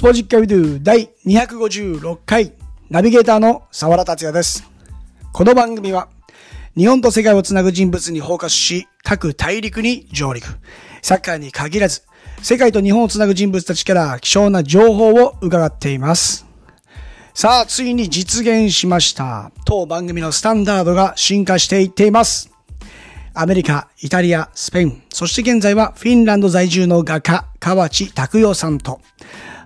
スポジッカビドゥ第256回ナビゲーターの沢田達也です。この番組は日本と世界をつなぐ人物にフォーカスし各大陸に上陸。サッカーに限らず世界と日本をつなぐ人物たちから貴重な情報を伺っています。さあ、ついに実現しました。当番組のスタンダードが進化していっています。アメリカ、イタリア、スペイン、そして現在はフィンランド在住の画家、河内拓代さんと、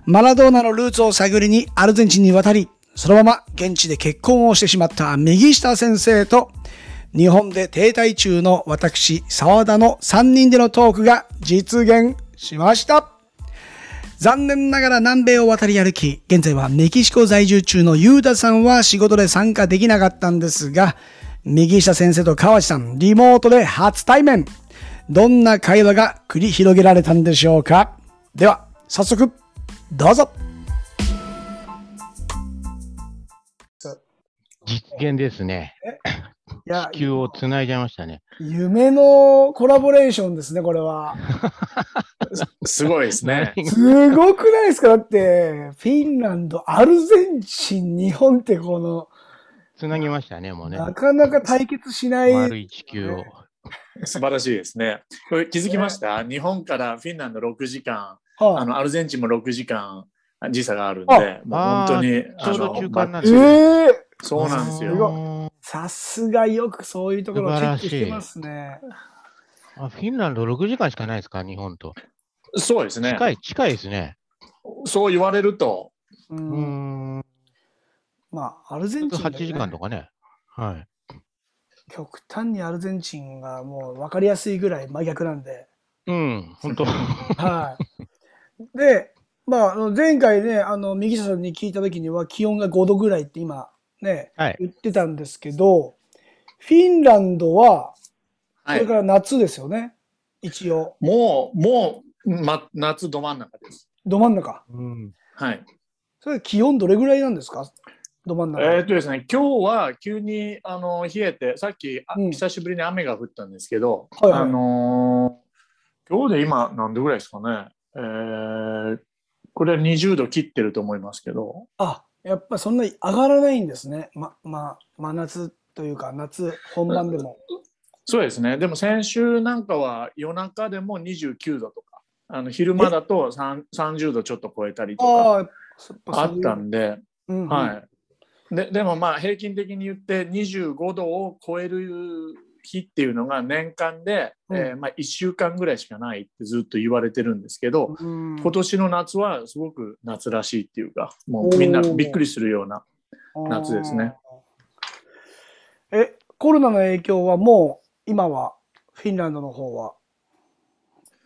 マラドーナのルーツを探りにアルゼンチンに渡り、そのまま現地で結婚をしてしまった右下先生と、日本で停滞中の私、沢田の3人でのトークが実現しました。残念ながら南米を渡り歩き、現在はメキシコ在住中のユーダさんは仕事で参加できなかったんですが、右下先生と川内さん、リモートで初対面。どんな会話が繰り広げられたんでしょうか？では、早速、どうぞ実現ですね。いや地球をつないじゃいましたね。夢のコラボレーションですね、これは。すごいですね。すごくないですか？だって、フィンランド、アルゼンチン、日本ってこの、つなぎましたね、もうね。なかなか対決しない。丸い地球を。素晴らしいですね。これ気づきました？日本からフィンランド6時間、はいあのアルゼンチンも6時間時差があるんあで、もう本当にちょうど中間なんえですえよ。そうなんですすよ。ごさすがよくそういうところをチェックしてますね。あフィンランド6時間しかないですか、日本と？そうですね。近い、近いですね。そう言われると、う、うんーん。まあ、アルゼンチン、8時間とかね。はい。極端にアルゼンチンがもう分かりやすいぐらい真逆なんで。うん、本当はい。で、まあ、あの前回ね、あの、右下さんに聞いた時には気温が5度ぐらいって今ね、はい。言ってたんですけど、フィンランドは、こはいれか、ら夏ですよね。一応。もう、もう、ま、夏ど真ん中です。ど真ん中。うん。はい。それ気温どれぐらいなんですか？ど真ん中。えーっとですね、今日は急にあの冷えて、さっき、あうん久しぶりに雨が降ったんですけど、はいはいあのー今日で今何度ぐらいですかね？えーこれは20度切ってると思いますけど、あ、やっぱそんなに上がらないんですね。ま、ま、真夏というか夏本番でも。そうですね。でも先週なんかは夜中でも29度とか、あの昼間だと3 30度ちょっと超えたりとかあったんで、うんうんはい。ででもまあ平均的に言って25度を超える日っていうのが年間で、うん。えーまあ、1週間ぐらいしかないってずっと言われてるんですけど、うん。今年の夏はすごく夏らしいっていうかもうみんなびっくりするような夏ですね。え、コロナの影響はもう今はフィンランドの方は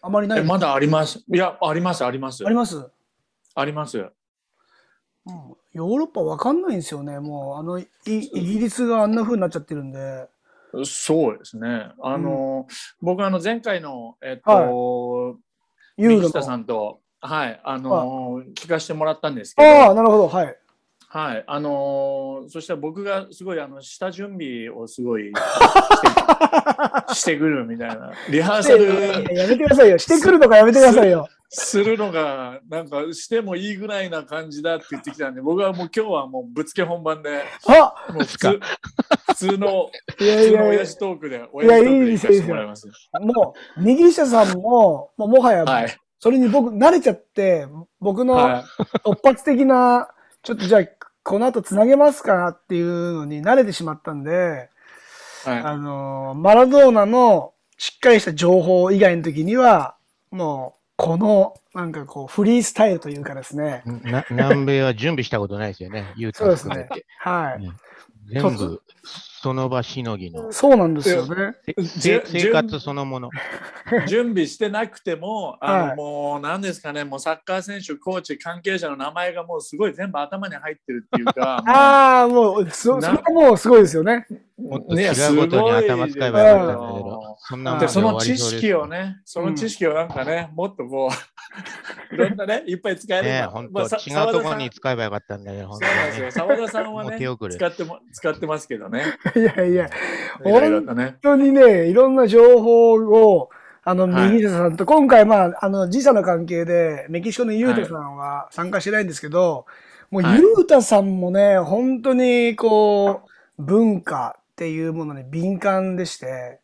あまりないえまだあります。いやありますあります。あります、うん、あります。ヨーロッパわかんないんですよね。もうあのイイギリスがあんな風になっちゃってるんで。そうですねあの、僕あの前回のえっと、はユーロさの。んとはいあの聞かせてもらったんですけどああ、なるほど。はい。はい、あのーそしたら僕がすごいあの下準備をすごい してしてくるみたいなリハーサルやめてくださいよ。してくるとかやめてくださいよ。するのがなんかしてもいいぐらいな感じだって言ってきたんで僕はもう今日はもうぶつけ本番であもう普通普通のいや普通のいや親父トークで親父トークで行かせてもらいます。もう、右下さんも、もうもはや、はいそれに僕、慣れちゃって、僕のは突発的な、ちょっとじゃあ、この後つなげますかっていうのに慣れてしまったんで、いはいあのー、マラドーナのしっかりした情報以外の時には、もう、この、なんかこう、フリースタイルというかですね。な 南米は準備したことないですよね、ユータそうですね。はい。全部、その場しのぎの。そうなんですよね。せ生活そのもの。準備してなくても、あのはいもう何ですかね、もうサッカー選手、コーチ、関係者の名前がもうすごい全部頭に入ってるっていうか、ああ、もう、そ、れはもうすごいですよね。もっとね違うことに頭使えばよかったんだけど、そんなその知終わりそうです識をね、その知識をなんかね、もっとこう、いろんなね、いっぱい使えるね、本当、さ違うところに使えばよかったんだけど、本そうなんですよ。当澤田さんはね使っても、使ってますけどね。いやいや。本当にね、いろんな情報を、あの、はい。右下さんと、今回、まあ、あの、時差の関係で、メキシコのユータさんは参加してないんですけど、もう、はい。ユータさんもね、本当に、こう、文化っていうものに敏感でして、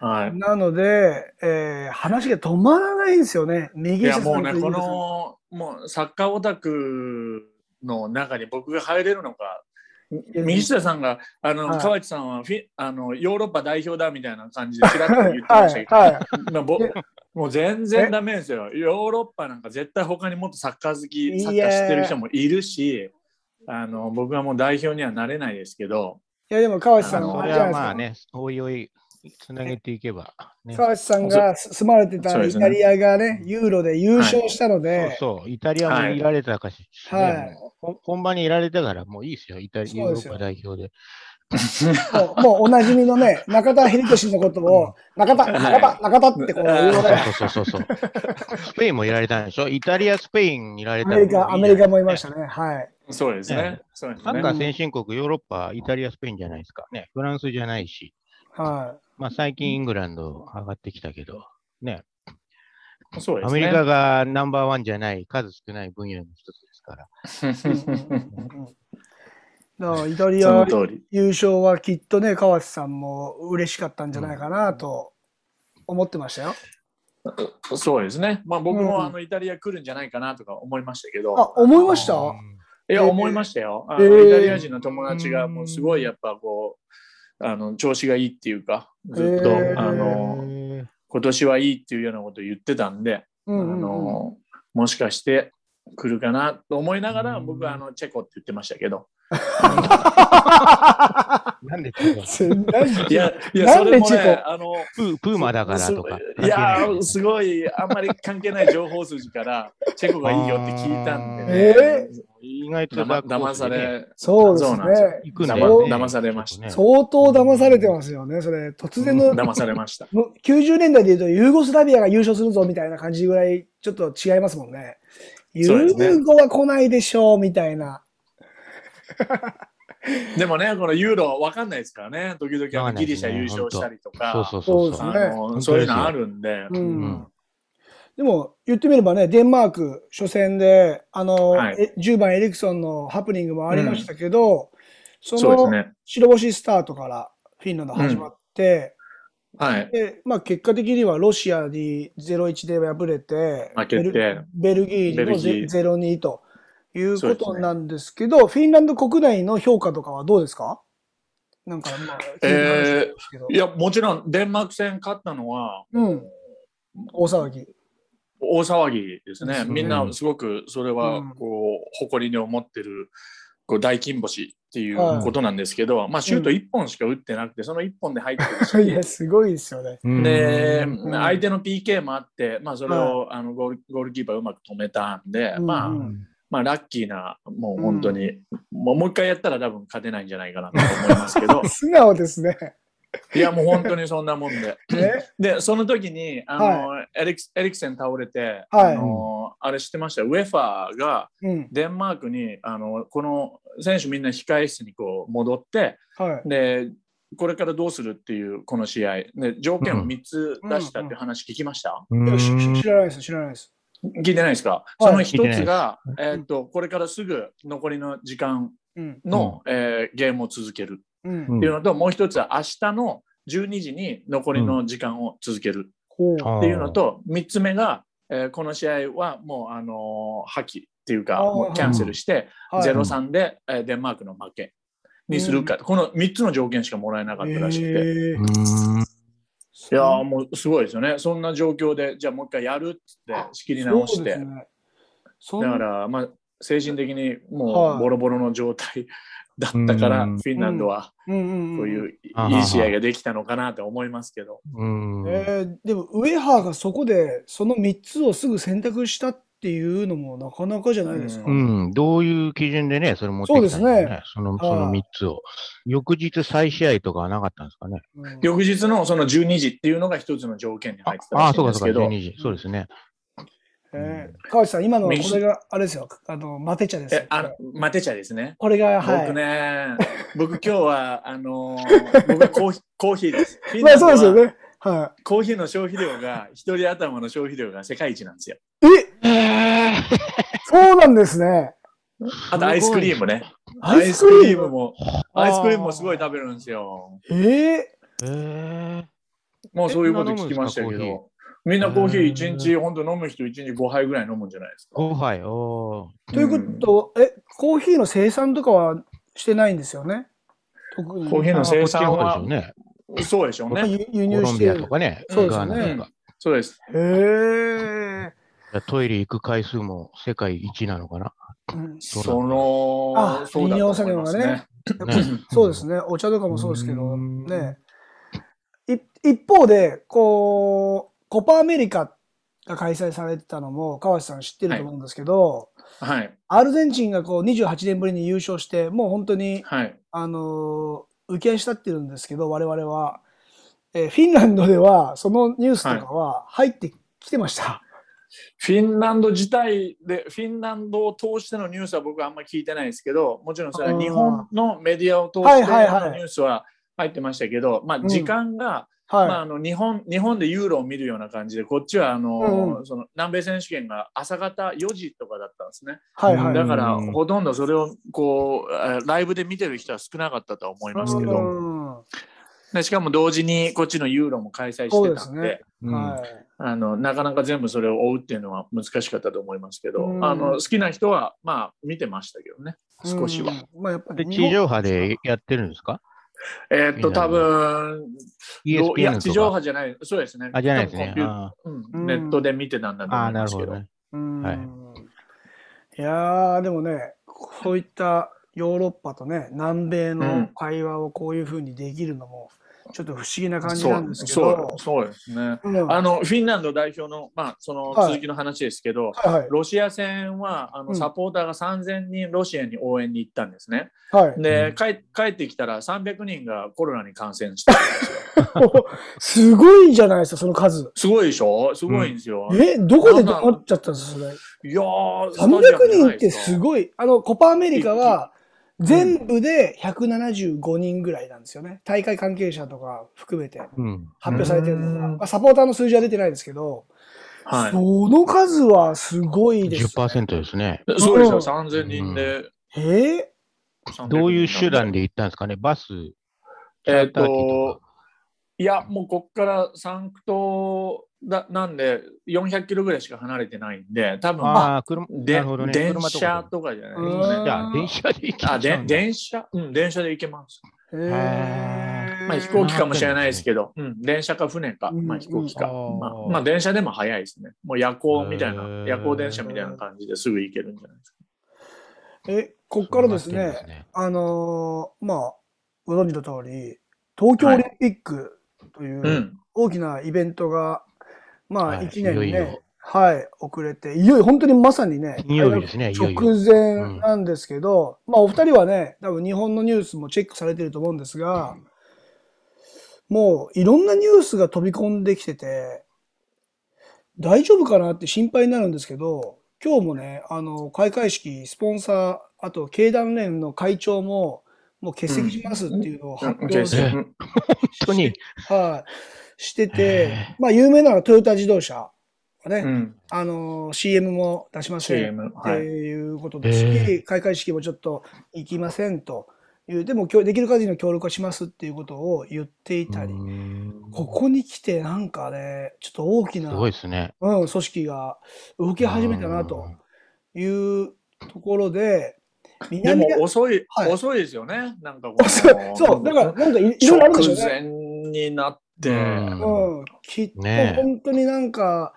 はい。なので、えー話が止まらないんですよね。い右や下。もうね、この、もうサッカーオタクの中に僕が入れるのか、や右下さんが、あの、はい河内さんはフィあのヨーロッパ代表だみたいな感じでちらっと言ってはいましたけ、ど、はい。まあぼもう全然ダメですよ。ヨーロッパなんか絶対他にもっとサッカー好き、サッカー知ってる人もいるし、あの僕はもう代表にはなれないですけど、いや、でも、川内さんも、それあれじゃないですか。はまあね、おいおい、つなげていけば、ね。川内さんが住まれてたイタリアがね、ユーロで優勝したのそうで、そう、イタリアもいられたかし、はい本場にいられたからもういいですよ、イタリア、ヨーロッパ代表で。もうもうおなじみのね、中田秀俊のことを、中田、中田、中田ってこう言うのが、そうそうそうそう。スペインもいられたんでしょ？イタリア、スペインにいられたアメリカ、アメリカもいましたね。ね。はい。そうですねね。そうですサッカーね。先進国、ヨーロッパ、イタリア、スペインじゃないですか。ね、フランスじゃないし。はまあ最近イングランド上がってきたけど、ね、そうですね。アメリカがナンバーワンじゃない、数少ない分野の一つですから。だからイタリア。優勝はきっとね、川内さんも嬉しかったんじゃないかなと思ってましたよ。そうですね。まあ僕うんもあのイタリア来るんじゃないかなとか思いましたけど、あ、思いました？うんいや、えー思いましたよ。あのえー。イタリア人の友達がもうすごいやっぱこう、あの調子がいいっていうか、ずっと、えー。あの今年はいいっていうようなことを言ってたんで、うんうんうん。あのもしかして来るかなと思いながら、うん。僕はあのチェコって言ってましたけど、なんでいや、いや、それもねあの、プープーマだからとか。すいやー、すごい、あんまり関係ない情報筋から、チェコがいいよって聞いたんでね。え意外と騙され、そうですそうなんですよ。ね。行くんだ騙されましたね。相当騙されてますよね、それ。突然の、騙されました。もう90年代で言うとユーゴスラビアが優勝するぞみたいな感じぐらいちょっと違いますもんね。ユーゴは来ないでしょうみたいな。でもね、このユーロわかんないですからね、時々あのギリシャ優勝したりとか、そうそういうのあるんで、うん。うん。でも言ってみればね、デンマーク初戦で、あの、はい。え10番エリクソンのハプニングもありましたけど、そのそうですね。白星スタートからフィンランド始まって、はい。で、まあ結果的にはロシアに0-1で敗れて、負けてベルギーにもベルギーゼ0-2ということなんですけど、フィンランド国内の評価とかはどうですか？なんかまあ、聞いた話なんですけどいや、もちろんデンマーク戦勝ったのは、うん、大騒ぎ。大騒ぎですね。うんみんなすごくそれはうんこう誇りに思ってるこう大金星っていうはい。ことなんですけど、まあシュート1本しか打ってなくて、その1本で入ってる。し、いや、すごいですよね。うん。で、ん。相手の PK もあって、まあ、それを、あのゴールゴールキーパーうまく止めたんで、うんまあ、うん。まあ、ラッキーな、もう本当に、もうもう一回やったら多分勝てないんじゃないかなと思いますけど、素直ですね。いや、もう本当にそんなもんで。ね で、その時に、あの、エリクエリクセン倒れて、はい。あの、あれ知ってました？ウェファーがうん。デンマークに、あの、この選手みんな控え室にこう戻って、はい。で、これからどうするっていうこの試合。で条件を3つ出したっていう話聞きました、うん。いやしし知らないです、知らないです。聞いてないですか、はい。その一聞いてないです。つが、えーっとこれからすぐ残りの時間うん。の、えーゲームを続けるうん。うんっていうのと、もう一つは明日の12時に残りの時間を続ける。っていうのと、3つ目が、えーこの試合はもう、あのー破棄っていうかもうキャンセルして、はい0-3で、えーデンマークの負けにするか、この3つの条件しかもらえなかったらしくて。へーうんいやーもうすごいですよね。そんな状況で、じゃあもう一回やるっつって仕切り直して。ねだから、まあ、精神的にもはいうボロボロの状態だったから、うんフィンランドはこういううんいい試合ができたのかなと思いますけど。うんえーでもウェハーがそこでその3つをすぐ選択したっていうのもなかなかじゃないですか。ううん、どういう基準でね、それ持ってきたんですかそうですね。その、はいその3つを。翌日再試合とかはなかったんですかね。うん翌日のその12時っていうのが一つの条件に入ってたああ、らしいそうかそうか、んですけど、12時。そうですね。えー川内さん、今のこ右れが、あれですよ、あの、マテ茶です。あのマテ茶ですね。これが、はい。僕ね、僕今日は、あのー 僕はコーヒーコーヒーです。まあそうですよね。はコーヒーの消費量が、一人頭の消費量が世界一なんですよ。い。え、えそうなんですね。あとアイスクリームね。アアイスクリームも、アイスクリームもすごい食べるんですよ。え？ー、えもうそういうこと聞きましたけど。みんなコーヒー一へー日、本当飲む人一日5杯ぐらい飲むんじゃないですか。5杯。おーということ、え、コーヒーの生産とかはしてないんですよね？特に。コーヒーの生産はね。そうでしょうね。輸輸入コロンビしてる。アとかね。そうですよねそうです。へえ。トイレ行く回数も世界一なのかな？うんその、あねそうですね。お茶とかもそうですけど、うんね。い一方で、こう、コパアメリカが開催されてたのも、川瀬さん知ってると思うんですけど、はい。アルゼンチンがこう28年ぶりに優勝して、もう本当に、はい。あのー浮き足立ってるんですけど、我々は。えーフィンランドでは、そのニュースとかは入ってきてました。フィンランド自体で、フィンランドを通してのニュースは僕はあんまり聞いてないですけど、もちろんそれは日本のメディアを通はいしてはいはいのニュースは入ってましたけど、まあ時間が、はい。まあ、あの日本日本でユーロを見るような感じで、こっちはあの、うんうんその南米選手権が朝方4時とかだったんですね。はいはい。だから、うんほとんどそれをこうえーライブで見てる人は少なかったとは思いますけど、うんでしかも同時にこっちのユーロも開催してたんで、ですね。うんはい。あのなかなか全部それを追うっていうのは難しかったと思いますけど、うんあの好きな人はまあ見てましたけどね、少しは。うん。まあやっぱでり地上波でやってるんですか？えーっと、多分いや、地上。波じゃない、そうですね。あ、じゃないですねうんうんネットで見てたんだと思いますけど。なるほどね。うんはいいやーでもねこういったヨーロッパとね南米の会話をこういうふうにできるのもちょっと不思議な感じなんですけど。そうそうですね。うん。あのフィンランド代表の、まあ、そのはい続きの話ですけど、はいはい。ロシア戦はあうん。のサポーターが3000人ロシアに応援に行ったんですね。はい。で、帰帰ってきたら300人がコロナに感染してたんですよ。すごいじゃないですかその数。すごいでしょ？すごいんですよ。えどこでどうなっちゃったんですかそれ？いやー、300人ってすい。ごい。あのコパアメリカは全部で175人ぐらいなんですよね。大会関係者とか含めてうん。発表されてるのが、うん。まあ、サポーターの数字は出てないですけど、はい。その数はすごいです、10%ですね。そうですよ、うん。3000人で。えどういう手段でで行ったんですかね？バスえっと、いや、もうこっからサンクトだなんで、400キロぐらいしか離れてないんで、多分ああ、車、でなるほどね。電車と車かじゃないですうん。かね。じゃあ、電車で行けあで電車？うん、電車で行けます。ー、へまあ、飛行機かもしれないですけど、うん、電車か船か、うん。まあ、飛行機か、うん。まあ。まあ、電車でも早いですね。もう夜行みたいな夜行電車みたいな感じですぐ行けるんじゃないですか。え、こっからですねね。あのーまあ、ご存知の通り、東京オリンピックといううん。大きなイベントが、まあ、はい。1年ね、いよいよ。はい、遅れて、いよいよ本当にまさにね、金曜日ですねいよいよ。直前なんですけど、まあ、お二人はね、多分日本のニュースもチェックされてると思うんですが、もういろんなニュースが飛び込んできてて、大丈夫かなって心配になるんですけど、今日もね、あの、開会式、スポンサー、あと経団連の会長も、もう欠席しますっていうのを発表して、うん。本当に。はい、しててへ、まあ有名なのはトヨタ自動車がね、うん、あの、CM も出しませんってはい。いうことですし、へえ開会式もちょっと行きませんという、でもきょできる限りの協力はしますっていうことを言っていたり、ここに来てなんかね、ちょっと大きな、すごいですね。うん、組織が動き始めたなというところで、でも遅い、はい。遅いですよね。なんかこそう、そう、だからなんかいいろいろあるんでしょうね。になって、うんうん、きっと本当になんか、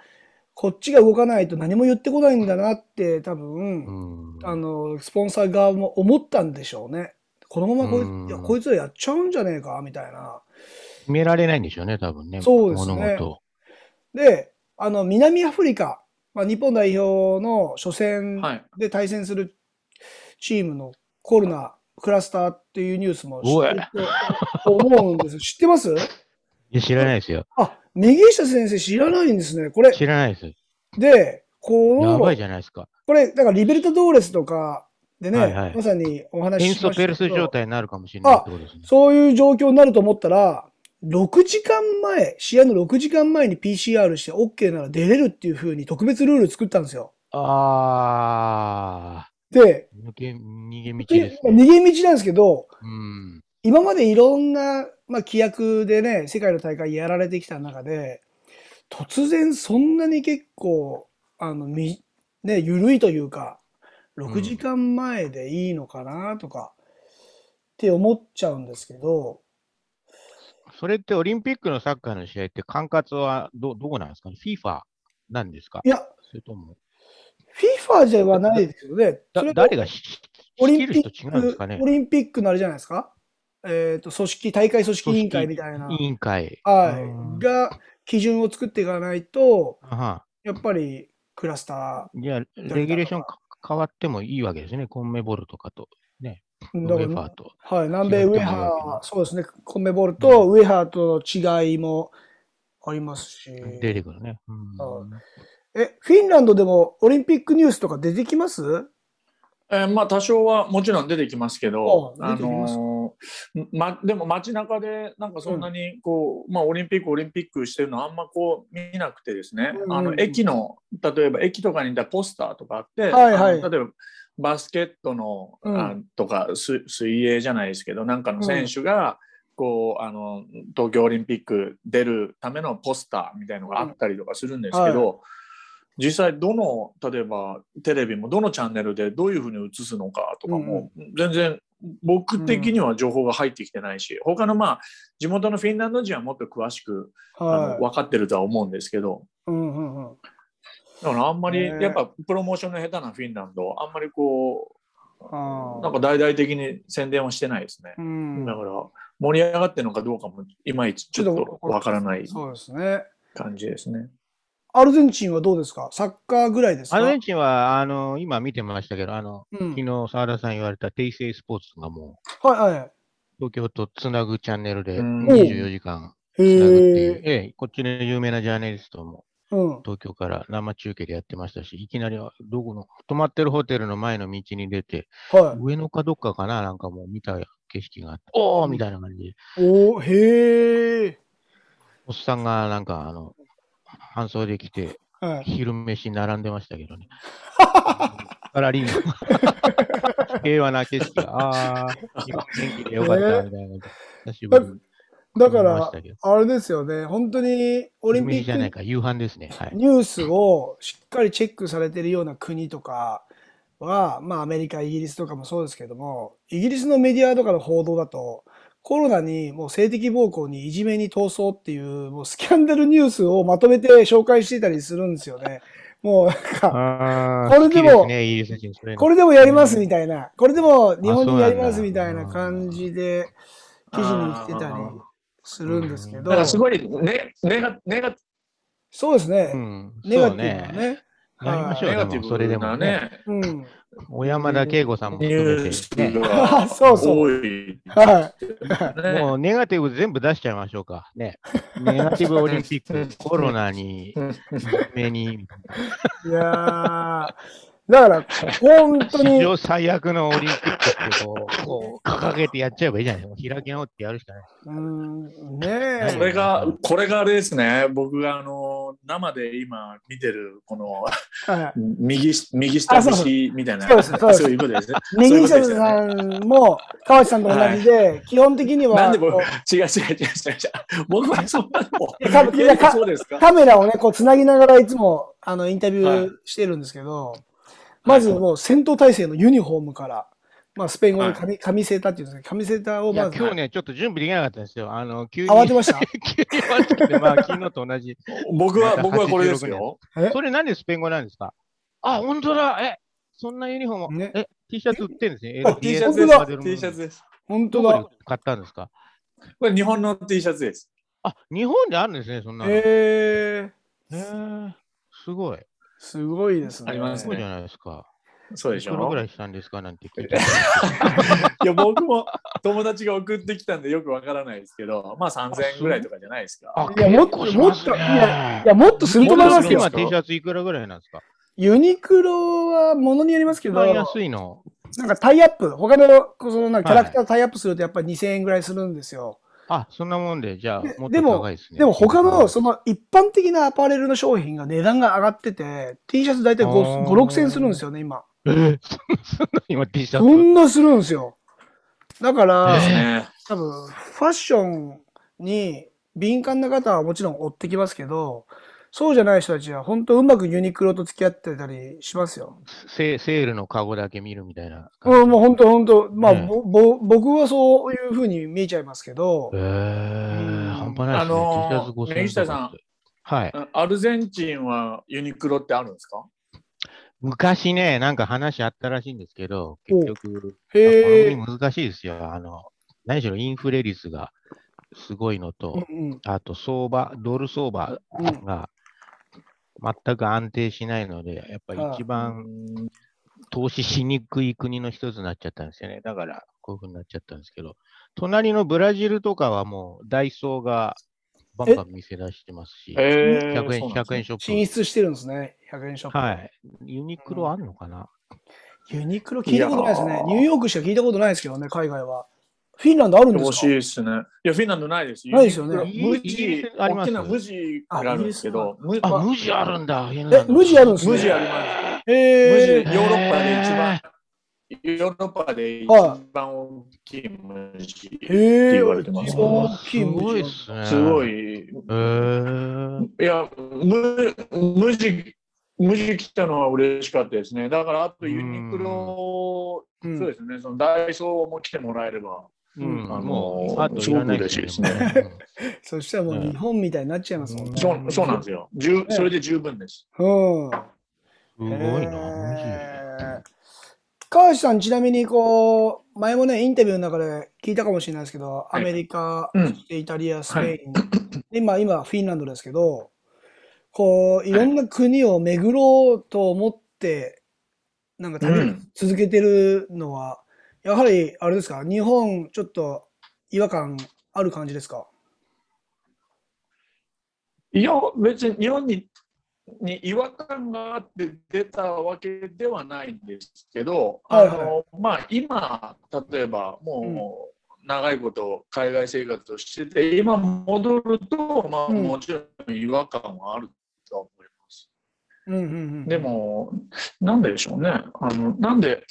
こっちが動かないと何も言ってこないんだなって多分、うんあの、スポンサー側も思ったんでしょうね。このままこい,、うんいやこいつらやっちゃうんじゃねえかみたいな。決められないんでしょうね、多分ね。そうですね物事を。で、あの、南アフリカ、まあ、日本代表の初戦はい。で対戦するチームのコロナクラスターっていうニュースも知ってると思うんです。知ってます？いや知らないですよ。あ、右下先生知らないんですね。これ、知らないです。で、この、やばいじゃないですか。これ、だからリベルタドーレスとかでね、はいはいまさにお話ししましたけどソペルス状態になるかもしれないってことですね。そういう状況になると思ったら、6時間前、試合の6時間前に PCR して OK なら出れるっていう風に特別ルール作ったんですよ。あで、ー、抜け、逃げ道です逃ね。げ道なんですけど、うん。今までいろんな、まあ、規約でね、世界の大会やられてきた中で、突然そんなに結構、あの、み、ね、緩いというか、6時間前でいいのかなとか、って思っちゃうんですけど、それってオリンピックのサッカーの試合って管轄はど、どこなんですか？ね ?FIFA なんですか？いや、それとも、FIFA じゃはないですよね。誰がしオリンピ仕切る人違うんですかね？ック、オリンピックのあれじゃないですか？えっ、と、組織、大会組織委員会みたいな、委員会。はい、が基準を作っていかないと、やっぱりクラスタじゃあ、レギュレーションか変わってもいいわけですね。コンメボルとかと、ー、ウだからェファーと。はい、南米ウェハー、そうですね、コンメボールとウェハーとの違いもありますし、出てくるね。うん。はえ、フィンランドでもオリンピックニュースとか出てきます？えーまあ多少はもちろん出てきますけど、ああ出てきますま、でも街中でなんかそんなにこう、まあオリンピックオリンピックしてるのあんまこう見なくてですね、うん。あの駅の例えば駅とかにいたポスターとかあって、はいはい。例えばバスケットの、うん。あとか水水泳じゃないですけどなんかの選手が、こうあの東京オリンピック出るためのポスターみたいのがあったりとかするんですけど、うん実際どの例えばテレビもどのチャンネルでどういうふうに映すのかとかも全然僕的には情報が入ってきてないし、他のまあ地元のフィンランド人はもっと詳しく、あはの分かってるとは思うんですけどい。うんうんうん。だからあんまりねやっぱプロモーションの下手なフィンランドあんまりこうなんか大々的に宣伝はしてないですね。うんだから盛り上がってるのかどうかもいまいちちょっとわからないそうですね。感じですね。アルゼンチンはどうですか？サッカーぐらいですか？アルゼンチンは、あの、今見てましたけど、あの、うん昨。日澤田さん言われたテイセイスポーツがもはいはい。う、東京とつなぐチャンネルでうん24時間へつなぐっていう、え。ええ、こっちの有名なジャーナリストもうん。東京から生中継でやってましたし、いきなりどこの、泊まってるホテルの前の道に出て、は上野かどっかかな？なんかもう見た景色があって、おーみたいな感じで、い。おーへえ。おっさんがなんか、あの、搬送で来て、はい。昼飯並んでましたけどね。パラリンゴ。平和な景色が、ああ、元気でよかったみたいな。久しぶりにだからあれですよね。本当にオリンピック昼飯じゃないか、夕飯ですね。はい。ニュースをしっかりチェックされてるような国とかは、まあアメリカ、イギリスとかもそうですけども、イギリスのメディアとかの報道だと、コロナにもう性的暴行にいじめに逃走っていう、もうスキャンダルニュースをまとめて紹介していたりするんですよね。もうなんか、あこれでも好きすね、イギリス人。それこれでもやりますみたいな、これでも日本あそうなんだにやりますみたいな感じで記事にしてたりするんですけどだか、らすごいねネガネガそうですねう。ん、ネガティブねな。ね。やりましょうネガティでもそれでもブなねねうん。小山田圭吾さんもニ含めて、ね。がそうそう。はい。ねもうネガティブ全部出しちゃいましょうか。ね。ネガティブオリンピック、コロナに、目に、いやー、だから、本当史に、上最悪のオリンピックってこう、こう掲げてやっちゃえばいいじゃないですか。開き直ってやるしかない。うん、ねそれが、これがあれですね、僕があの生で今見てる、このはい。右右下節みたいな、そうそうですいうことです。ね。右下さねんも、川内さんと同じで、基本的にはなんで僕、こ違う違う違う違う。僕はそんなのカメラをね、こう、つなぎながらいつも、あの、インタビュはい。ーしてるんですけど、まずもう、戦闘態勢のユニフォームから、まあ、スペイン語で紙、紙セーターっていうんですけど、紙セーターをまず、今日ね、ちょっと準備できなかったんですよ。あの、急に。慌てました？急に慌てて、まあ、昨日と同じ。僕は、僕はこれですよ。え？それなんでスペイン語なんですか？あ、本当だえ、そんなユニフォーム、ねえ、T シャツ売ってるんですね？あ T シャツで本当だす。T シャツです。本当だ。買ったんですか？これ日本の T シャツです。あ、日本であるんですね、そんなの。へえー、ーすごい。すごいですね。ありますねそうじゃないですか。そうでしょ？いくらぐらいしたんですか？なんて聞いて。いや、僕も友達が送ってきたんでよくわからないですけど、まあ3000円ぐらいとかじゃないですか。あいや、もっと、もっと、いや、いや、もっとすると思いますよ。今 T シャツいくらぐらいなんですか？ユニクロはものによりますけど、安いの？なんかタイアップ、他のこそのなんかキャラクタータイアップするとやっぱり2000円ぐらいするんですよ。あ、そんなもんで、じゃあ、もっとででも高いですね。でも他のその一般的なアパレルの商品が値段が上がってて、T シャツ大体あ5、ー5 6千円するんですよね、今。えーそそんな今 T シャそツ。んなするんですよ。だから、ですね。多分、ファッションに敏感な方はもちろん追ってきますけど、そうじゃない人たちは本当うまくユニクロと付き合ってたりしますよ。セセールのカゴだけ見るみたいな。うん、もう本当本当まあ、ねぼぼ僕はそういう風に見えちゃいますけどえ、ー、半端ないですね。あのー T シャツ5000円はい。あアルゼンチンはユニクロってあるんですか？昔ね、なんか話あったらしいんですけど、結局、難しいですよ。あの、何しろインフレ率がすごいのと、うんあと相場、ドル相場うん。うんが全く安定しないので、やっぱりはい。一番投資しにくい国の一つになっちゃったんですよね。だから、こういうふうになっちゃったんですけど、隣のブラジルとかはもうダイソーがバンバン店出してますし、えー100円、そうなんです100ね円ショップ。進出してるんですね、100円ショップ。はい。ユニクロあるのかな、ユニクロ聞いたことないですねニューヨークしか聞いたことないですけどね、海外は。フィンランドあるんで欲すか？しいですね。いや、フィンランドないです。ないですよね無地ス、あります？大きな無地があるんですけど、無あ、ま無地あるんだ。ええ、無地あるんですね。無地あります。へ無地、えヨーロッパで一番、ヨーロッパで一はい番大きい無地って言われてます。大きいす無地ごいっすね。すごい。い。えー、いや、無無地、無地切ったのは嬉しかったですね。だから、あとユニクロ、うんそうですね、そのダイソーも来てもらえれば、うん、あのもう、あといらないですごく嬉しいね。そしたらもう日本みたいになっちゃいますもんね。そうそうなんですよ。それで十分です。うん。すごいな、川内さん、ちなみにこう、前もね、インタビューの中で聞いたかもしれないですけど、アメリカ、うん。そしてイタリア、スペイン、で今、今、フィンランドですけど、こう、いろんな国を巡ろうと思って、なんか旅うん。続けてるのは、やはり、あれですか、日本、ちょっと違和感ある感じですか？いや、別に日本にに違和感があって出たわけではないんですけど、はいはいあのまあ、今、例えばもう長いこと海外生活をしてて、今戻ると、まあ、うんもちろん違和感はあるとは思います。うんうんうん。でも、なんででしょうね。あのなんで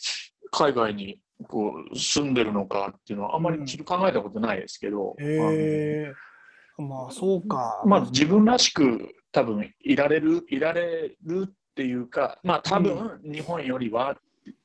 海外にこう住んでるのかっていうのはあまり考えたことないですけど、へえまあ、そうか。まあ、自分らしく多分いられるいられるっていうかまあ多分日本よりは、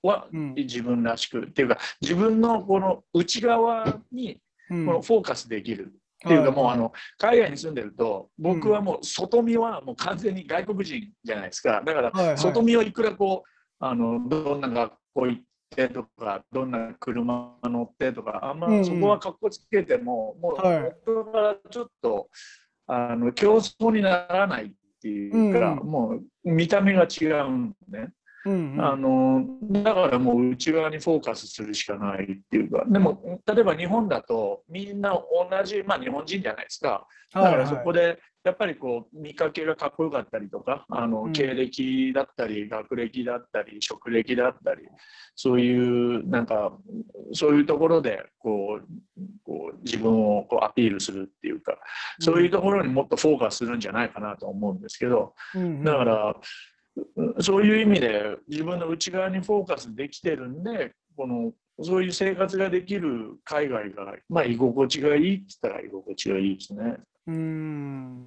はうん。自分らしくっていうか自分のこの内側にうん。このフォーカスできる。っていうか、もうあの海外に住んでると僕はもう外見はもう完全に外国人じゃないですか。だから外見をいくらこうあのどんな学校行ってとかどんな車乗ってとかあんまうんうん。そこはかっこつけても、もうはい。本当からちょっとあの競争にならないっていうか、うんうんもう見た目が違うんね。うんうん。あのだからもう内側にフォーカスするしかないっていうかでも例えば日本だとみんな同じ、まあ、日本人じゃないですか。だからそこでやっぱりこう見かけがかっこよかったりとかあの、うん。経歴だったり学歴だったり職歴だったりそういうなんかそういうところでこうこう自分をこうアピールするっていうかそういうところにもっとフォーカスするんじゃないかなと思うんですけど、だから、うそういう意味で自分の内側にフォーカスできてるんで、このそういう生活ができる海外が、まあ、居心地がいいって言ったら居心地がいいですね。うん。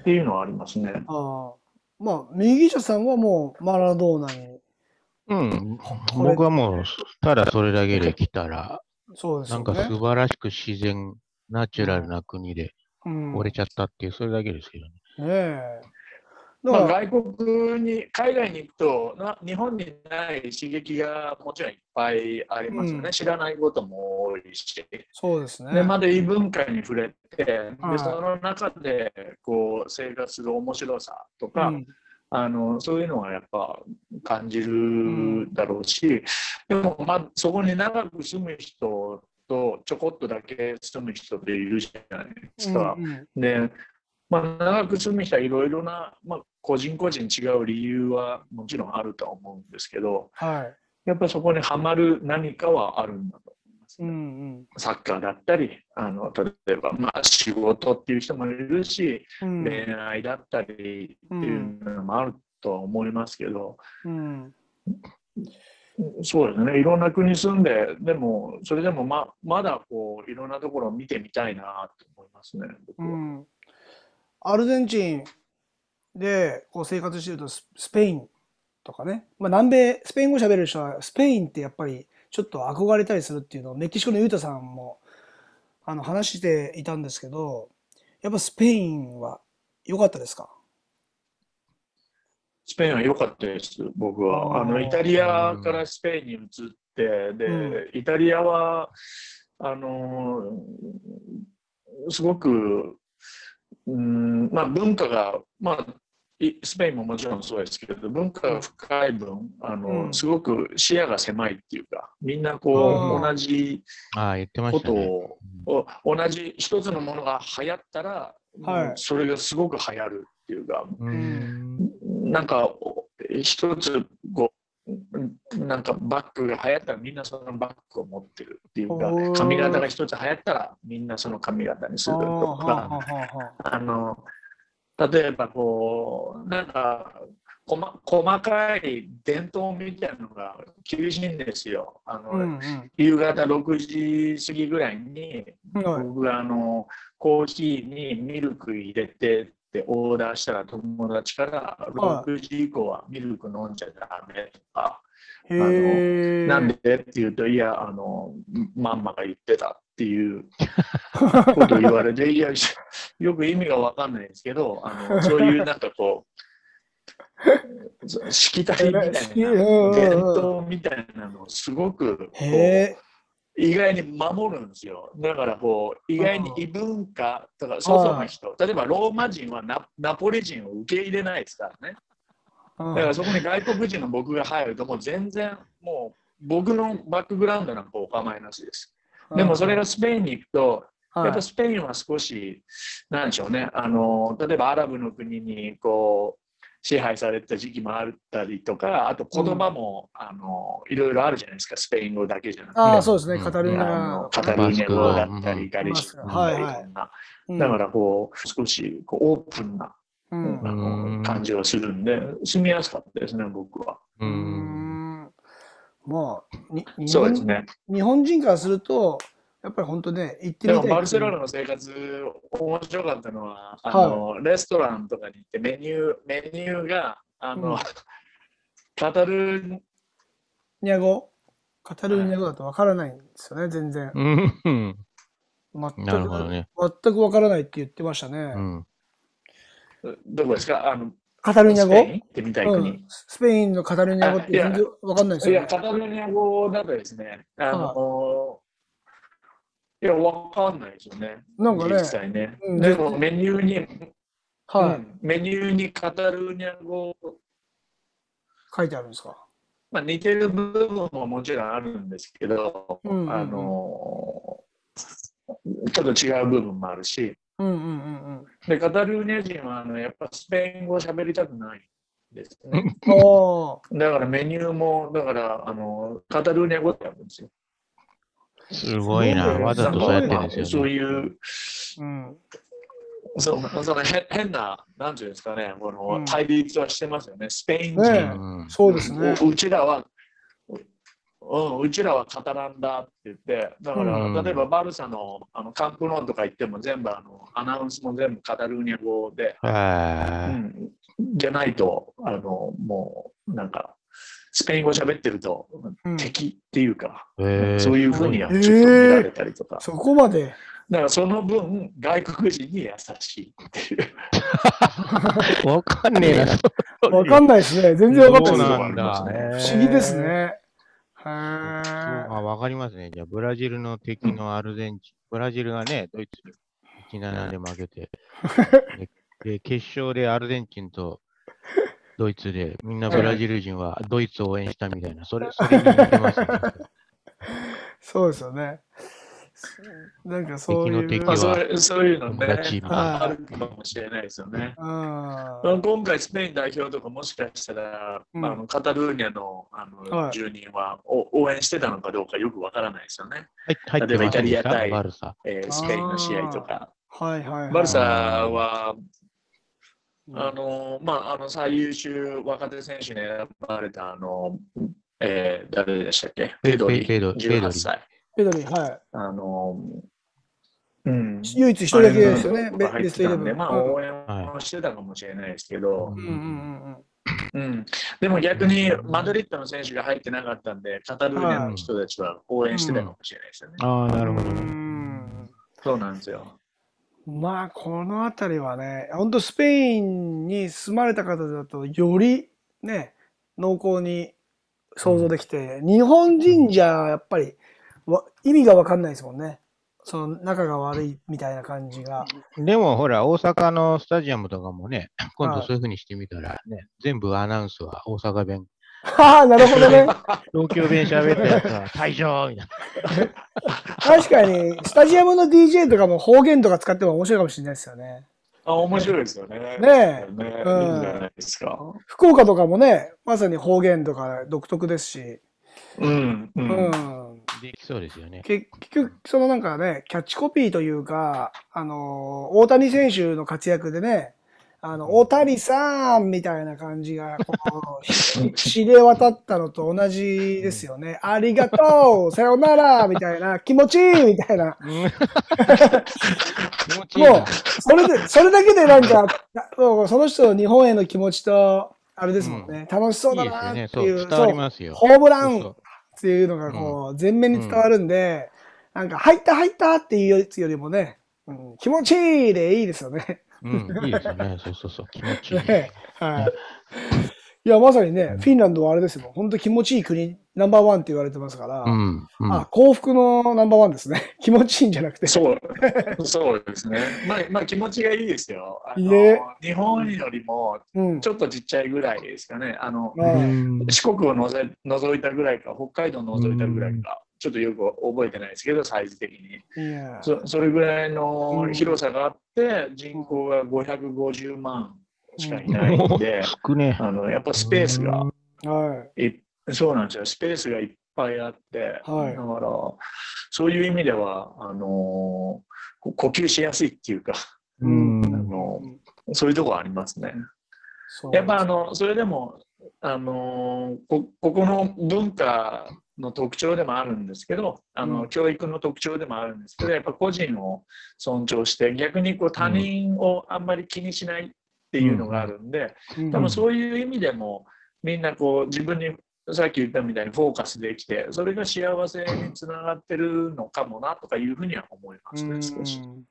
っていうのはありますね。ああ。まあ、右者さんはもうマラドーナに、うん、僕はもう、ただそれだけで来たら、そうですよね。なんか素晴らしく自然、ナチュラルな国でうん、折れちゃったっていう、それだけですけどね。ねえ。だまあ、外国に、海外に行くとな、日本にない刺激がもちろんいっぱいありますよね。うん知らないことも多いし。そうですね。でまだ異文化に触れて、ではいその中でこう生活する面白さとか、うんあのそういうのはやっぱ感じるだろうし、でも、まあ、そこに長く住む人とちょこっとだけ住む人でいるじゃないですか。うんうんで、まあ、長く住む人はいろいろな、まあ、個人個人違う理由はもちろんあるとは思うんですけどはい。やっぱりそこにはまる何かはあるんだと思いますね。うんうんサッカーだったり、あの例えば、まあ、仕事っていう人もいるし、うん恋愛だったりっていうのもあるとは思いますけど、うんそうですね、いろんな国住んで、でも、それでもままだこういろんなところを見てみたいなと思いますね、僕は。うんアルゼンチンでこう生活してるとススペインとかね、まあ、南米スペイン語喋れる人はスペインってやっぱりちょっと憧れたりするっていうのをメキシコのユータさんもあの話していたんですけどやっぱスペインは良かったですか？スペインは良かったです、僕は。あのイタリアからスペインに移って、で、うイタリアは、あのーすごく、うんまあ、文化が、まあ、いスペインももちろんそうですけど、文化が深い分、あのうん。すごく視野が狭いっていうか、みんなこう、同じああ、言ってまこしたね。とを、お同じ一つのものが流行ったら、はい。それがすごく流行るっていうか、うん。なんかお一つこうなんかバッグが流行ったらみんなそのバッグを持ってるっていうか髪型が一つ流行ったらみんなその髪型にするとかあの例えばこうなんか細細かい伝統みたいなのが厳しいんですよ。あのうん夕方6時過ぎぐらいに僕があのコーヒーにミルク入れてってオーダーしたら友達からは6時以降はミルク飲んじゃダメとか、へえなんでって言うといやあのマンマが言ってたっていうことを言われて いやよく意味が分かんないんですけどあのそういうなんかこうしきたりみたいな伝統みたいなのをすごくこう意外に守るんですよ。だからこう、意外に異文化とか、外の人、例えばローマ人はナナポリ人を受け入れないですからね。うんだからそこに外国人の僕が入ると、もう全然、もう僕のバックグラウンドなんかお構いなしです。でもそれがスペインに行くと、はいやっぱスペインは少し、なんでしょうね、あの例えばアラブの国にこう支配された時期もあったりとか、あと言葉も、あのいろいろあるじゃないですか、スペイン語だけじゃなくて。ああそうですね。うんカタルーニあャのカタルーニャ語だったり、うんガリシア語は。いはいだったりとか、うん。だからこう少しこうオープンな、うん。あうんの感じがするんで、住みやすかったですね、僕は。う。うん。ん。まあそうですね。日本人からするとやっぱり本当ね行ってでみたいもバルセロナの生活、面白かったのは、あのレストランとかに行ってメニュー、メニューが、あの、うん。カタルーニャ語。カタルーニャ語だとわからないんですよね全然。うん。全くなるほどね。全くわからないって言ってましたね、うん。どこですか？あの、カタルーニャ語？スペイン行ってみたい国。うん、スペインのカタルーニャ語って全然わかんないですいや、よね。カタルーニャ語だとですね、あの、いや、わかんないですよね。なんかね実際ね。うんでもメニューに、はい、うんメニューにカタルーニャ語、書いてあるんですか？まあ、似てる部分ももちろんあるんですけど、うんうんうんあの、ちょっと違う部分もあるし、うんうんうんで、カタルーニャ人はあのやっぱスペイン語を喋りたくないんですね。だからメニューも、だから、あの、カタルーニャ語ってあるんですよ。すごいな。わざとそうやってるんですよ、ね。そういう、うん。そうその変変な、なんていうんですかね、こうんの対立はしてますよね。スペイン人、ねうんそうですね。ううちらは、うん、うちらはカタランだって言って、だから、うん例えばバルサのあのカンプノンとか行っても全部あのアナウンスも全部カタルーニャ語で、うはん、じゃないと、あの、もう、なんか、スペイン語喋ってるとうん敵っていうか、い。へーそういうふうにはちょっえと見ーられたりとか、そこまで。だからその分、外国人に優しいっていう。わかんねえな。わかんないですね。全然わかんない。です。不思議ですね。あ、わかりますね。じゃあ、ブラジルの敵のアルゼンチン、ブラジルがね、ドイツに1-7で負けて、でで、決勝でアルゼンチンとドイツで、みんなブラジル人はドイツを応援したみたいな、それ、それに似てますね。そうですよね。なんかそういう。敵の敵まあ、そうはいうそういうのねあるかもしれないですよね。うん今回、スペイン代表とかもしかしたら、うんあのカタルーニャのあはいの住人は、お応援してたのかどうかよくわからないですよね、入ってませんでした例えばイタリア対バルサ。えースペインの試合とか。はいはいはい。バルサは、うんあのまあ、あの最優秀若手選手に選ばれたあの、えー誰でしたっけ？ペドリ、ペドリペド18リ歳。ペドリ、はあのうん、い。唯一一人だけですよね、ベストイレブン。ってたんで、まあ、うん応援をしてたかもしれないですけど、うん。うんうんうん、でも逆にマドリッドの選手が入ってなかったんで、カタルーニャの人たちは応援してたかもしれないですよね。ああ、なるほど。うね。ん。そうなんですよ。まあ、この辺りはね、本当スペインに住まれた方だと、よりね、濃厚に想像できて、日本人じゃやっぱりわ意味がわかんないですもんね。その仲が悪いみたいな感じが。でもほら、大阪のスタジアムとかもね、今はい度そういうふうにしてみたらね、全部アナウンスは大阪弁。はあ、なるほどね。東京弁喋ったやつは退場みたいな。確かに、スタジアムの DJ とかも方言とか使っても面白いかもしれないですよね。あ面白いですよね。ねえねうんいいんじゃないですか。福岡とかもね、まさに方言とか独特ですし、うん。う。うんん。できそうですよね。結局、そのなんかね、キャッチコピーというか、あの、大谷選手の活躍でね、あの、大谷さんみたいな感じが、こう、し 知れ渡ったのと同じですよね。ありがとう。さよならみたいな、気持ちいいみたいな。いいなもう、それで、それだけでなんか、もうその人の日本への気持ちと、あれですもんね、楽しそうだなっていう、伝わりますよ。ホームランそうそう。っていうのがこう、全面に伝わるんで、なんか、入った入ったっていうやつよりもね、うん、気持ちいいでいいですよね。うん、いいですよね。そうそうそう、気持ちいい。ねはい。いや、まさにね、フィンランドはあれですもん。本当気持ちいい国、ナンバーワンって言われてますから、うん、うん。あ、幸福のナンバーワンですね。気持ちいいんじゃなくて。そう、そうですね。まあ、まあ、気持ちがいいですよ。あのね日本よりもうん。ちょっとちっちゃいぐらいですかね。あの、四国をのぜ除いたぐらいか、北海道を除いたぐらいか、ちょっとよく覚えてないですけど、サイズ的に。そそれぐらいのうん。広さがあって、人口が550万しかいないんで。あのやっぱスペースがはい。そうなんですよ、スペースがいっぱいあって、はい。だから、そういう意味では、あのこ呼吸しやすいっていうか、うん。あのそういうところありますね。そうやっぱあのそれでも、あのこここの文化の特徴でもあるんですけどあの、うん。教育の特徴でもあるんですけどやっぱ個人を尊重して逆にこう他人をあんまり気にしないっていうのがあるんで、うん。多分そういう意味でもみんなこう自分にさっき言ったみたいにフォーカスできてそれが幸せにつながってるのかもなとかいうふうには思いますね少し。うん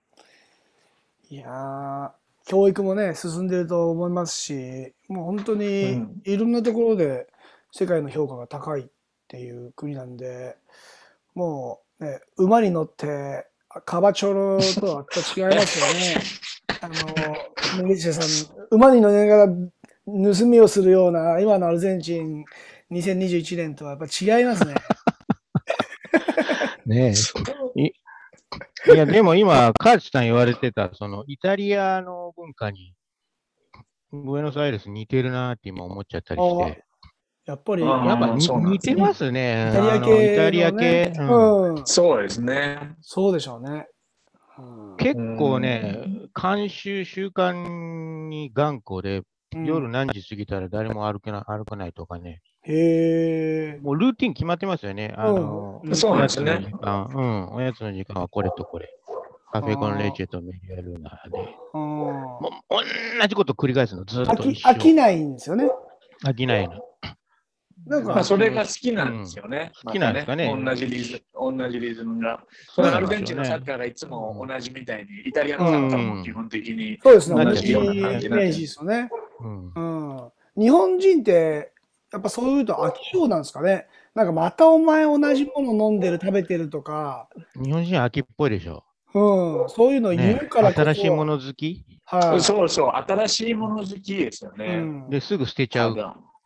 いやー教育もね進んでると思いますしもう本当にうん。いろんなところで世界の評価が高いっていう国なんでもうね馬に乗ってカバチョロとは違いますよね。あのメリシャさん馬に乗りながら盗みをするような今のアルゼンチン2021年とはやっぱ違いますね。ねえ。いいや、でも今、カーチさん言われてた、その、イタリアの文化に、ブエノスアイレス似てるなって今思っちゃったりして。やっぱりやっぱ似てますね。イタリア系、イタリア系。うんうん、そうですね。そうでしょうね。うん結構ね、慣習、習慣に頑固で、夜何時過ぎたら誰も歩けな歩かないとかね。へえ。もうルーティン決まってますよね。あの、うんそうなんですねおやつの時間うん、おやつの時間はこれとこれ。カフェコンレチェとメディアルーナで。同じこと繰り返すの、ずっ飽きと一生。飽きないんですよね。飽きないの。なんかまあ、それが好きなんですよね。好きなんですかね同じリズム、同じリズムが。そのアルゼンチンのサッカーがいつも同じみたいに、イタリアのサッカーも基本的に。そうですね。同同じような感じなんですよね。うんうん。日本人って、やっぱそういうと飽き性なんですかね。なんかまたお前同じもの飲んでる、食べてるとか、日本人秋っぽいでしょ。うん、そういうの言ねうからこそ、新しいもの好き？はい。そうそう、新しいもの好きですよね。うん、ですぐ捨てちゃう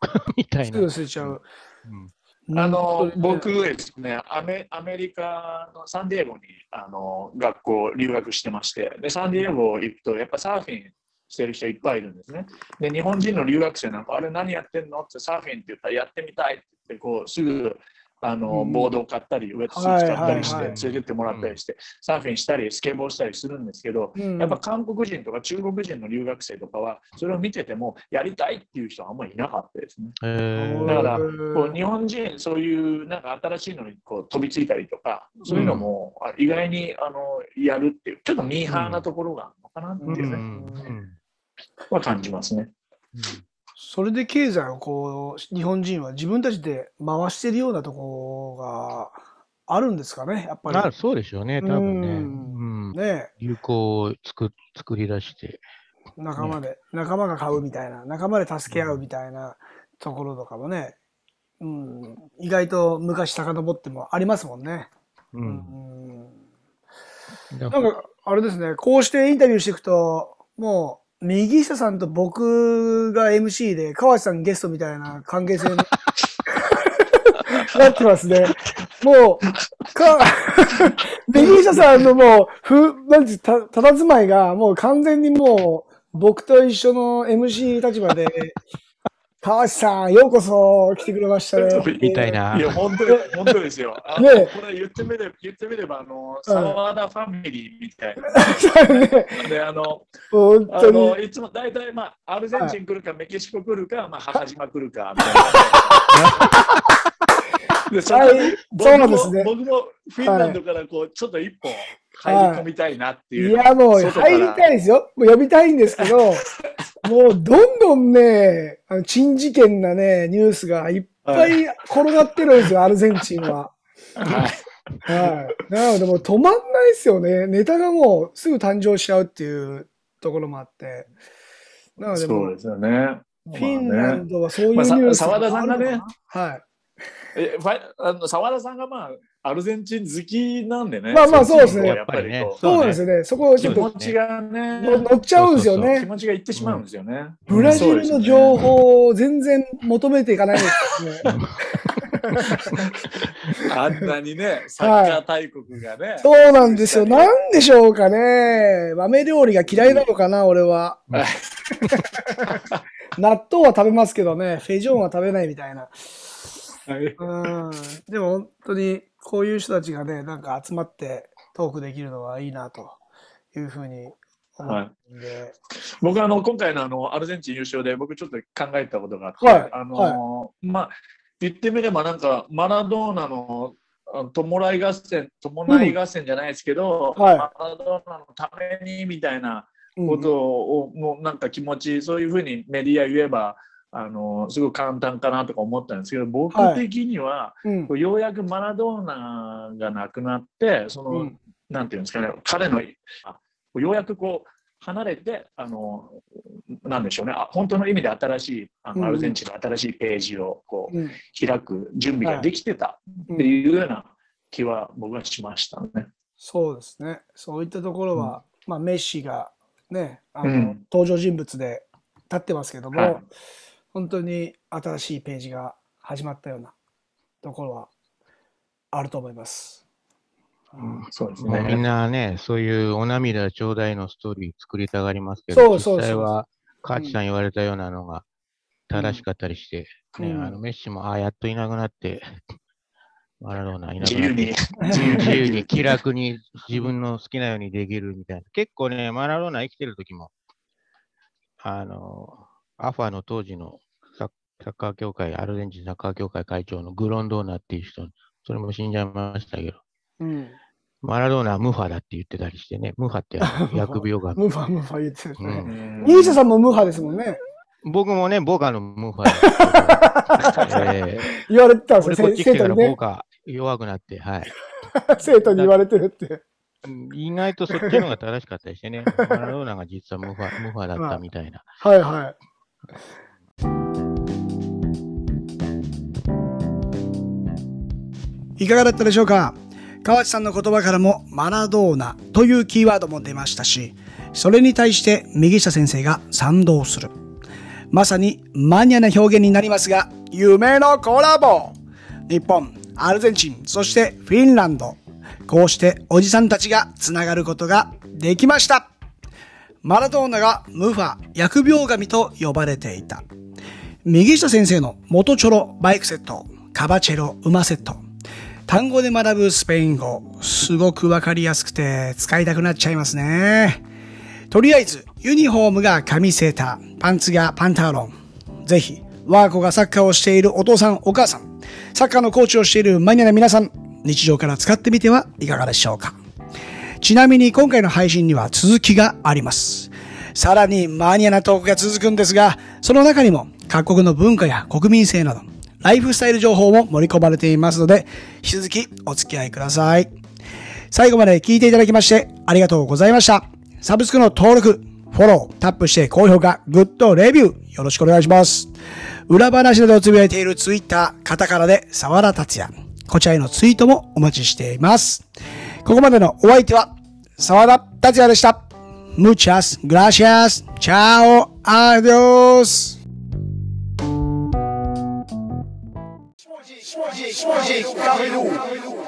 みたいな。すぐ捨てちゃう。うんあのうん僕ですねアメ、アメリカのサンディエゴにあの学校留学してまして、でサンディエゴ行くと、やっぱサーフィンしてる人いっぱいいるんですね。で、日本人の留学生なんか、あれ何やってんの？ってサーフィンって言ったらやってみたいって言って、こうすぐあのうん。ボードを買ったり、ウェットスーツ買ったりして、はい連れてってもらったりして、サーフィンしたり、スケボーしたりするんですけど、うん。やっぱ韓国人とか中国人の留学生とかは、それを見てても、やりたいっていう人はあんまりいなかったですね。えー。だからうんこう日本人、そういうなんか新しいのにこう飛びついたりとか、そういうのもあ意外にあのやるっていう、ちょっとミーハーなところがあるのかなっていうね、は感じますね。それで経済をこう、日本人は自分たちで回してるようなところがあるんですかね、やっぱり。あそうでしょうね、多分ね。ううんね流行を作作り出して。仲間で、仲間が買うみたいな、仲間で助け合うみたいなところとかもね、うん、意外と昔遡ってもありますもんね。う。うんんだなんか、あれですね、こうしてインタビューしていくと、もう、右下さんと僕が MC で、川内さんゲストみたいな関係性に なってますね。もう、か、右下さんのもう、ふ、なんてた、たたずまいが、もう完全にもう、僕と一緒の MC 立場で、川内さん、ようこそ来てくれましたね。みたいな。いや、本当に本当ですよ。あのねこれ言ってみれば、言ってみれば、あの、沢田ファミリーみたいな。ね、で、あの、本当あのに。いつも大体、まあ、アルゼンチン来るか、メキシコ来るか、まあ、母島来るか、みたいな。でそうなんですね僕もフィンランドからこう、ちょっと一歩入り込みたいなっていう。いや、もう入りたいですよ。もう呼びたいんですけど、もうどんどんね、あの珍事件なね、ニュースがいっぱい転がってるんですよ、アルゼンチンは。はいはい。なのでもう止まんないですよね。ネタがもうすぐ誕生しちゃうっていうところもあって。なのでそうですよね。フィンランド。ドはそういうニュース澤田さんがねはい。えファイあの澤田さんがまあ、アルゼンチン好きなんでね。まあまあそうですねやっぱりこうそうなんですよね。そこをち気ょっと持ちがね、の乗っちゃうんですよ気ね。持ちがいってしまうんですよね。ブラジルの情報を全然求めていかないですね。あんなにね、サッカー大国がね。そうなんですよ。なんでしょうかね。豆料理が嫌いなのかな、俺は。納豆は食べますけどね、フェジョンは食べないみたいな。はい。うん。でも本当にこういう人たちがね、なんか集まってトークできるのはいいなというふうに思うんで。僕あの今回のあのアルゼンチン優勝で僕ちょっと考えたことがあって、はい。あのまあ言ってみればなんかマラドーナの弔い合戦弔い合戦じゃないですけど、はい。マラドーナのためにみたいなうんことを、もうなんか気持ちそういうふうにメディア言えばあのすごい簡単かなとか思ったんですけど僕的には、うん。こうようやくマラドーナが亡くなってその、うん。なんていうんですかね彼のあようやくこう離れてあのなんでしょうねあ本当の意味で新しいあうん。のアルゼンチンの新しいページをこううん。開く準備ができてたうんっていうような気は僕はしましたね。そうですね。そういったところは、まあメッシがね、あの、うん。登場人物で立ってますけども、はい本当に新しいページが始まったようなところはあると思います。うんそうですもうみんね。なね、そういうお涙ちょうだいのストーリー作りたがりますけど、そうそうそう実際は、カーチさん言われたようなのが正しかったりして、ね、うんあのメッシも、ああ、やっといなくなって、マラドーナいなく自由になって、自由自由に気楽に自分の好きなようにできるみたいな。結構ね、マラドーナ生きてる時も、あの、アファの当時のサッカー協会、アルゼンチンサッカー協会会長のグロンドーナっていう人、それも死んじゃいましたけど、うん。マラドーナはムファだって言ってたりしてね、ムファって疫 病が。ムファムファ言ってるうね。んニーシャさんもムファですもんね。僕もね、ボカのムファ え言われてたんー、ですよ、俺こっち来てから生徒にね。ボカ弱くなって、はい。生徒に言われてるって。うん意外とそっちの方が正しかったりしてね、マラドーナが実はムファムファだったみたいな。はいはい。いかがだったでしょうか？河内さんの言葉からもマラドーナというキーワードも出ましたし、それに対して右下先生が賛同する。まさにマニアな表現になりますが、夢のコラボ日本、アルゼンチン、そしてフィンランド。こうしておじさんたちがつながることができました。マラドーナがムファ、疫病神と呼ばれていた。右下先生の元チョロバイクセット、カバチェロ馬セット。単語で学ぶスペイン語、すごくわかりやすくて使いたくなっちゃいますね。とりあえず、ユニフォームが紙セーター、パンツがパンタロン。ぜひ、我が子がサッカーをしているお父さん、お母さん、サッカーのコーチをしているマニアな皆さん、日常から使ってみてはいかがでしょうか。ちなみに今回の配信には続きがあります。さらにマニアなトークが続くんですが、その中にも各国の文化や国民性など、ライフスタイル情報も盛り込まれていますので、引き続きお付き合いください。最後まで聞いていただきましてありがとうございました。サブスクの登録、フォロー、タップして高評価、グッド、レビュー、よろしくお願いします。裏話などをつぶやいているツイッター、カタカナで沢田達也。こちらへのツイートもお待ちしています。ここまでのお相手は、沢田達也でした。Muchas gracias. Chao. Adiós. Choisir, choisir, choisir,